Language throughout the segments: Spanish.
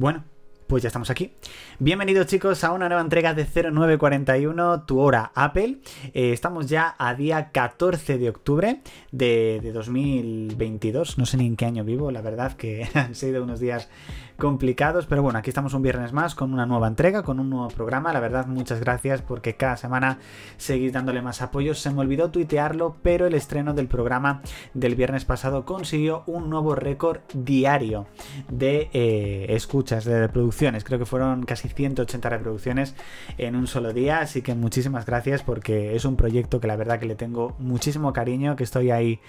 Bueno, pues ya estamos aquí. Bienvenidos chicos a una nueva entrega de 0941, tu hora Apple. Eh, estamos ya a día 14 de octubre de, de, 2022. No sé ni en qué año vivo, la verdad que han sido unos días complicados, pero bueno, aquí estamos un viernes más con una nueva entrega, con un nuevo programa. La verdad, muchas gracias porque cada semana seguís dándole más apoyo. Se me olvidó tuitearlo, pero el estreno del programa del viernes pasado consiguió un nuevo récord diario de eh, escuchas, de reproducciones. Creo que fueron casi 180 reproducciones en un solo día, así que muchísimas gracias porque es un proyecto que la verdad que le tengo muchísimo cariño, que estoy ahí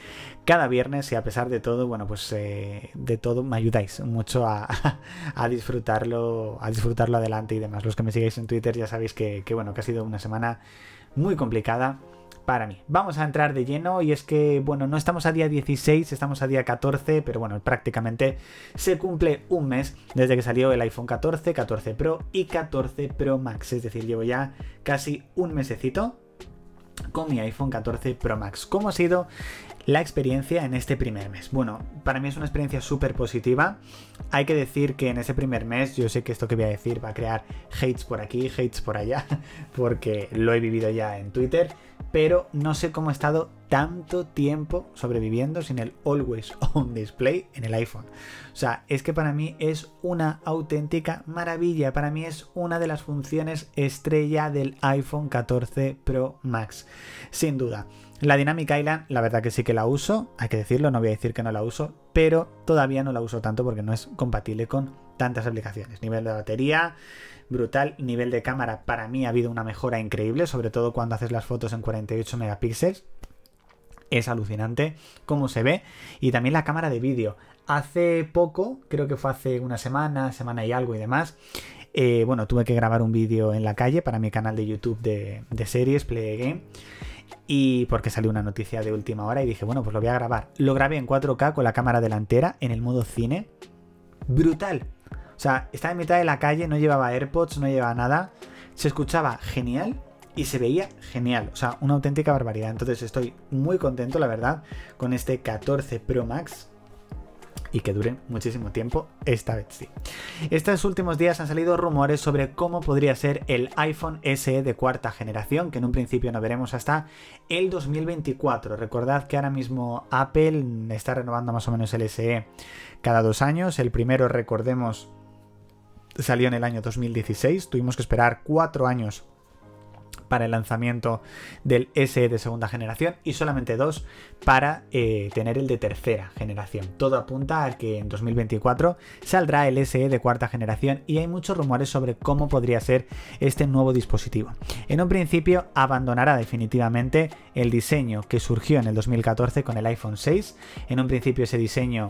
cada viernes y a pesar de todo, bueno, pues eh, de todo me ayudáis mucho a, a disfrutarlo, a disfrutarlo adelante y demás. Los que me sigáis en Twitter ya sabéis que, bueno, que ha sido una semana muy complicada para mí. Vamos a entrar de lleno y es que, bueno, no estamos a día 16, estamos a día 14, pero bueno, prácticamente se cumple un mes desde que salió el iPhone 14, 14 Pro y 14 Pro Max, es decir, llevo ya casi un mesecito con mi iPhone 14 Pro Max. ¿Cómo ha sido la experiencia en este primer mes? Bueno, para mí es una experiencia súper positiva. Hay que decir que en ese primer mes, yo sé que esto que voy a decir va a crear hates por aquí, hates por allá, porque lo he vivido ya en Twitter pero no sé cómo he estado tanto tiempo sobreviviendo sin el Always On Display en el iPhone. O sea, es que para mí es una auténtica maravilla. Para mí es una de las funciones estrella del iPhone 14 Pro Max. Sin duda. La Dynamic Island, la verdad que sí que la uso, hay que decirlo, no voy a decir que no la uso, pero todavía no la uso tanto porque no es compatible con tantas aplicaciones. Nivel de batería, brutal. Nivel de cámara, para mí ha habido una mejora increíble, sobre todo cuando haces las fotos en 48 megapíxeles. Es alucinante cómo se ve. Y también la cámara de vídeo. Hace poco, creo que fue hace una semana, semana y algo y demás. Eh, bueno, tuve que grabar un vídeo en la calle para mi canal de YouTube de, de series, Play Game. Y porque salió una noticia de última hora y dije, bueno, pues lo voy a grabar. Lo grabé en 4K con la cámara delantera en el modo cine. Brutal. O sea, estaba en mitad de la calle, no llevaba AirPods, no llevaba nada. Se escuchaba genial y se veía genial. O sea, una auténtica barbaridad. Entonces estoy muy contento, la verdad, con este 14 Pro Max y que dure muchísimo tiempo, esta vez sí. Estos últimos días han salido rumores sobre cómo podría ser el iPhone SE de cuarta generación, que en un principio no veremos hasta el 2024. Recordad que ahora mismo Apple está renovando más o menos el SE cada dos años. El primero, recordemos, salió en el año 2016, tuvimos que esperar cuatro años para el lanzamiento del SE de segunda generación y solamente dos para eh, tener el de tercera generación. Todo apunta a que en 2024 saldrá el SE de cuarta generación y hay muchos rumores sobre cómo podría ser este nuevo dispositivo. En un principio abandonará definitivamente el diseño que surgió en el 2014 con el iPhone 6. En un principio ese diseño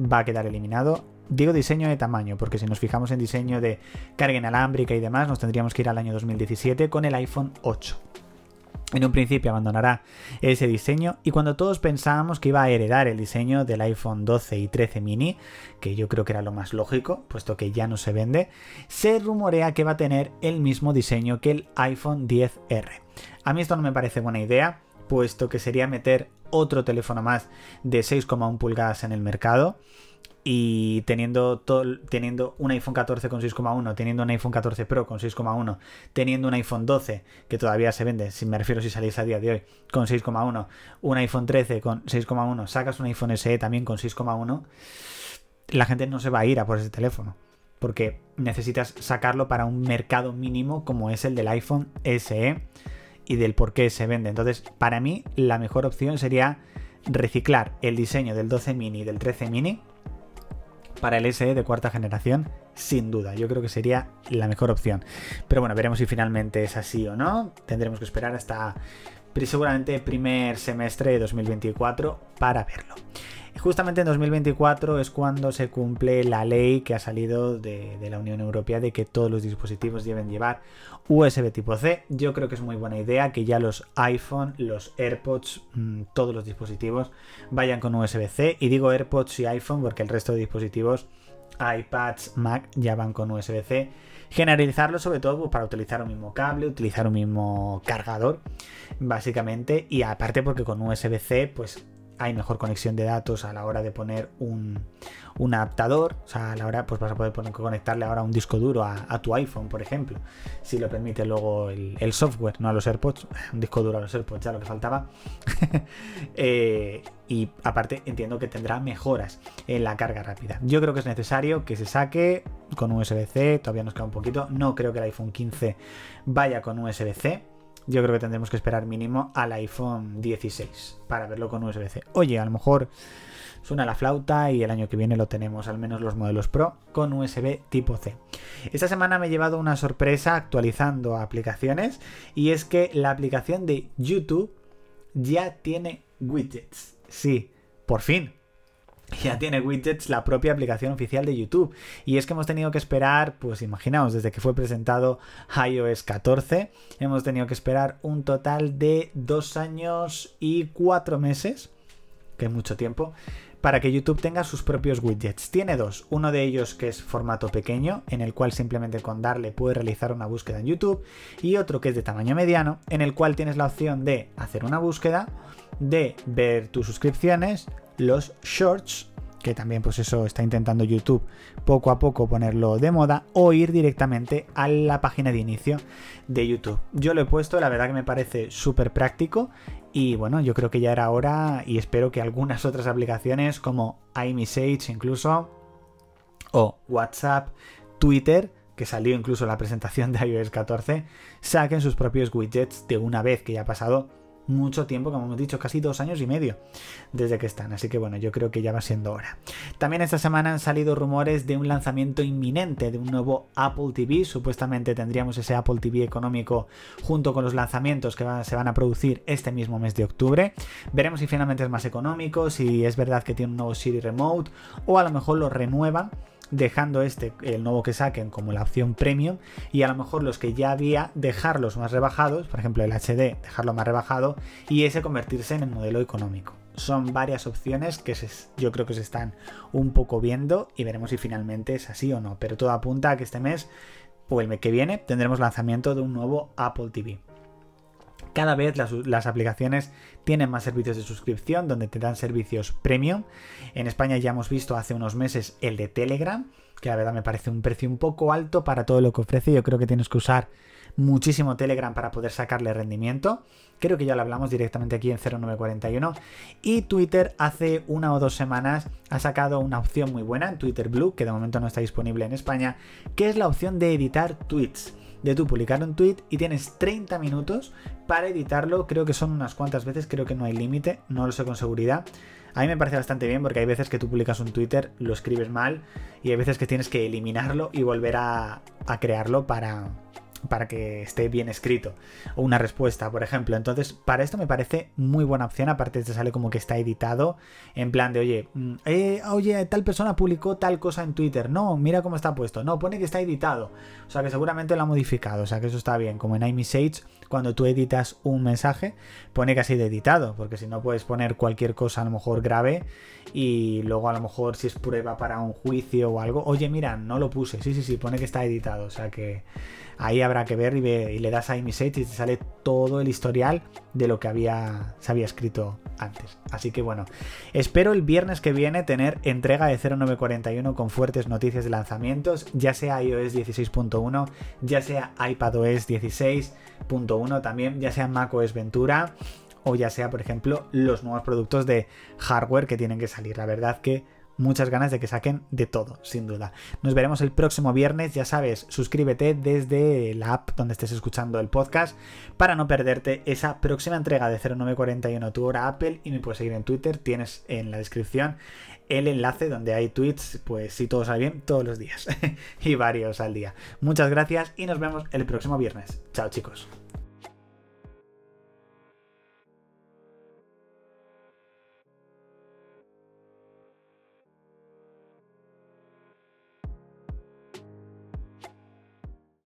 va a quedar eliminado Digo diseño de tamaño, porque si nos fijamos en diseño de carga inalámbrica y demás, nos tendríamos que ir al año 2017 con el iPhone 8. En un principio abandonará ese diseño y cuando todos pensábamos que iba a heredar el diseño del iPhone 12 y 13 mini, que yo creo que era lo más lógico, puesto que ya no se vende, se rumorea que va a tener el mismo diseño que el iPhone 10R. A mí esto no me parece buena idea, puesto que sería meter otro teléfono más de 6,1 pulgadas en el mercado y teniendo, todo, teniendo un iPhone 14 con 6,1, teniendo un iPhone 14 Pro con 6,1, teniendo un iPhone 12 que todavía se vende, si me refiero si salís a día de hoy, con 6,1, un iPhone 13 con 6,1, sacas un iPhone SE también con 6,1, la gente no se va a ir a por ese teléfono. Porque necesitas sacarlo para un mercado mínimo como es el del iPhone SE y del por qué se vende. Entonces, para mí, la mejor opción sería reciclar el diseño del 12 mini y del 13 mini para el SE de cuarta generación, sin duda. Yo creo que sería la mejor opción. Pero bueno, veremos si finalmente es así o no. Tendremos que esperar hasta seguramente primer semestre de 2024 para verlo. Justamente en 2024 es cuando se cumple la ley que ha salido de, la Unión Europea de que todos los dispositivos deben llevar USB tipo C. Yo creo que es muy buena idea que ya los iPhone, los AirPods, mm, todos los dispositivos vayan con USB-C. Y digo AirPods y iPhone porque el resto de dispositivos, iPads, Mac, ya van con USB-C. Generalizarlo sobre todo pues, para utilizar un mismo cable, utilizar un mismo cargador, básicamente. Y aparte porque con USB-C, pues hay mejor conexión de datos a la hora de poner un, adaptador, o sea, a la hora pues vas a poder conectarle ahora un disco duro a, tu iPhone, por ejemplo, si lo permite luego el, software, no a los AirPods, un disco duro a los AirPods, ya lo que faltaba. Eh, y aparte entiendo que tendrá mejoras en la carga rápida. Yo creo que es necesario que se saque con USB-C, todavía nos queda un poquito, no creo que el iPhone 15 vaya con USB-C yo creo que tendremos que esperar mínimo al iPhone 16 para verlo con USB-C. Oye, a lo mejor suena la flauta y el año que viene lo tenemos, al menos los modelos Pro, con USB tipo C. Esta semana me he llevado una sorpresa actualizando aplicaciones y es que la aplicación de YouTube ya tiene widgets. Sí, por fin, ya tiene widgets la propia aplicación oficial de YouTube. Y es que hemos tenido que esperar, pues imaginaos, desde que fue presentado iOS 14, hemos tenido que esperar un total de dos años y cuatro meses, que es mucho tiempo, para que YouTube tenga sus propios widgets. Tiene dos, uno de ellos que es formato pequeño, en el cual simplemente con darle puedes realizar una búsqueda en YouTube, y otro que es de tamaño mediano, en el cual tienes la opción de hacer una búsqueda, de ver tus suscripciones, los shorts, que también pues eso está intentando YouTube poco a poco ponerlo de moda, o ir directamente a la página de inicio de YouTube. Yo lo he puesto, la verdad que me parece súper práctico y bueno, yo creo que ya era hora y espero que algunas otras aplicaciones como iMessage incluso, o WhatsApp, Twitter, que salió incluso la presentación de iOS 14, saquen sus propios widgets de una vez que ya ha pasado mucho tiempo, como hemos dicho, casi dos años y medio desde que están. Así que bueno, yo creo que ya va siendo hora. También esta semana han salido rumores de un lanzamiento inminente de un nuevo Apple TV. Supuestamente tendríamos ese Apple TV económico junto con los lanzamientos que se van a producir este mismo mes de octubre. Veremos si finalmente es más económico, si es verdad que tiene un nuevo Siri Remote o a lo mejor lo renuevan dejando este, el nuevo que saquen, como la opción premium, y a lo mejor los que ya había, dejarlos más rebajados, por ejemplo el HD, dejarlo más rebajado, y ese convertirse en el modelo económico. Son varias opciones que yo creo que se están un poco viendo y veremos si finalmente es así o no. Pero todo apunta a que este mes o el mes que viene tendremos lanzamiento de un nuevo Apple TV. Cada vez las, aplicaciones tienen más servicios de suscripción donde te dan servicios premium. En España ya hemos visto hace unos meses el de Telegram, que la verdad me parece un precio un poco alto para todo lo que ofrece. Yo creo que tienes que usar muchísimo Telegram para poder sacarle rendimiento. Creo que ya lo hablamos directamente aquí en 0941. Y Twitter hace una o dos semanas ha sacado una opción muy buena en Twitter Blue, que de momento no está disponible en España, que es la opción de editar tweets de tú publicar un tweet y tienes 30 minutos para editarlo. Creo que son unas cuantas veces, creo que no hay límite, no lo sé con seguridad. A mí me parece bastante bien porque hay veces que tú publicas un Twitter, lo escribes mal y hay veces que tienes que eliminarlo y volver a, a crearlo para, para que esté bien escrito. O una respuesta, por ejemplo. Entonces, para esto me parece muy buena opción. Aparte, te sale como que está editado. En plan de, oye, mm, eh, oye, tal persona publicó tal cosa en Twitter. No, mira cómo está puesto. No, pone que está editado. O sea que seguramente lo ha modificado. O sea que eso está bien. Como en iMessage, cuando tú editas un mensaje, pone que ha sido editado. Porque si no puedes poner cualquier cosa a lo mejor grave. Y luego a lo mejor si es prueba para un juicio o algo. Oye, mira, no lo puse. Sí, sí, sí, pone que está editado. O sea que ahí habrá que ver y, le das a iMessage y te sale todo el historial de lo que había, se había escrito antes. Así que bueno, espero el viernes que viene tener entrega de 0941 con fuertes noticias de lanzamientos, ya sea iOS 16.1, ya sea iPadOS 16.1 también, ya sea macOS Ventura o ya sea, por ejemplo, los nuevos productos de hardware que tienen que salir. La verdad que muchas ganas de que saquen de todo, sin duda. Nos veremos el próximo viernes, ya sabes, suscríbete desde la app donde estés escuchando el podcast para no perderte esa próxima entrega de 0941 tu hora Apple y me puedes seguir en Twitter, tienes en la descripción el enlace donde hay tweets, pues si todo sale bien, todos los días y varios al día. Muchas gracias y nos vemos el próximo viernes. Chao chicos.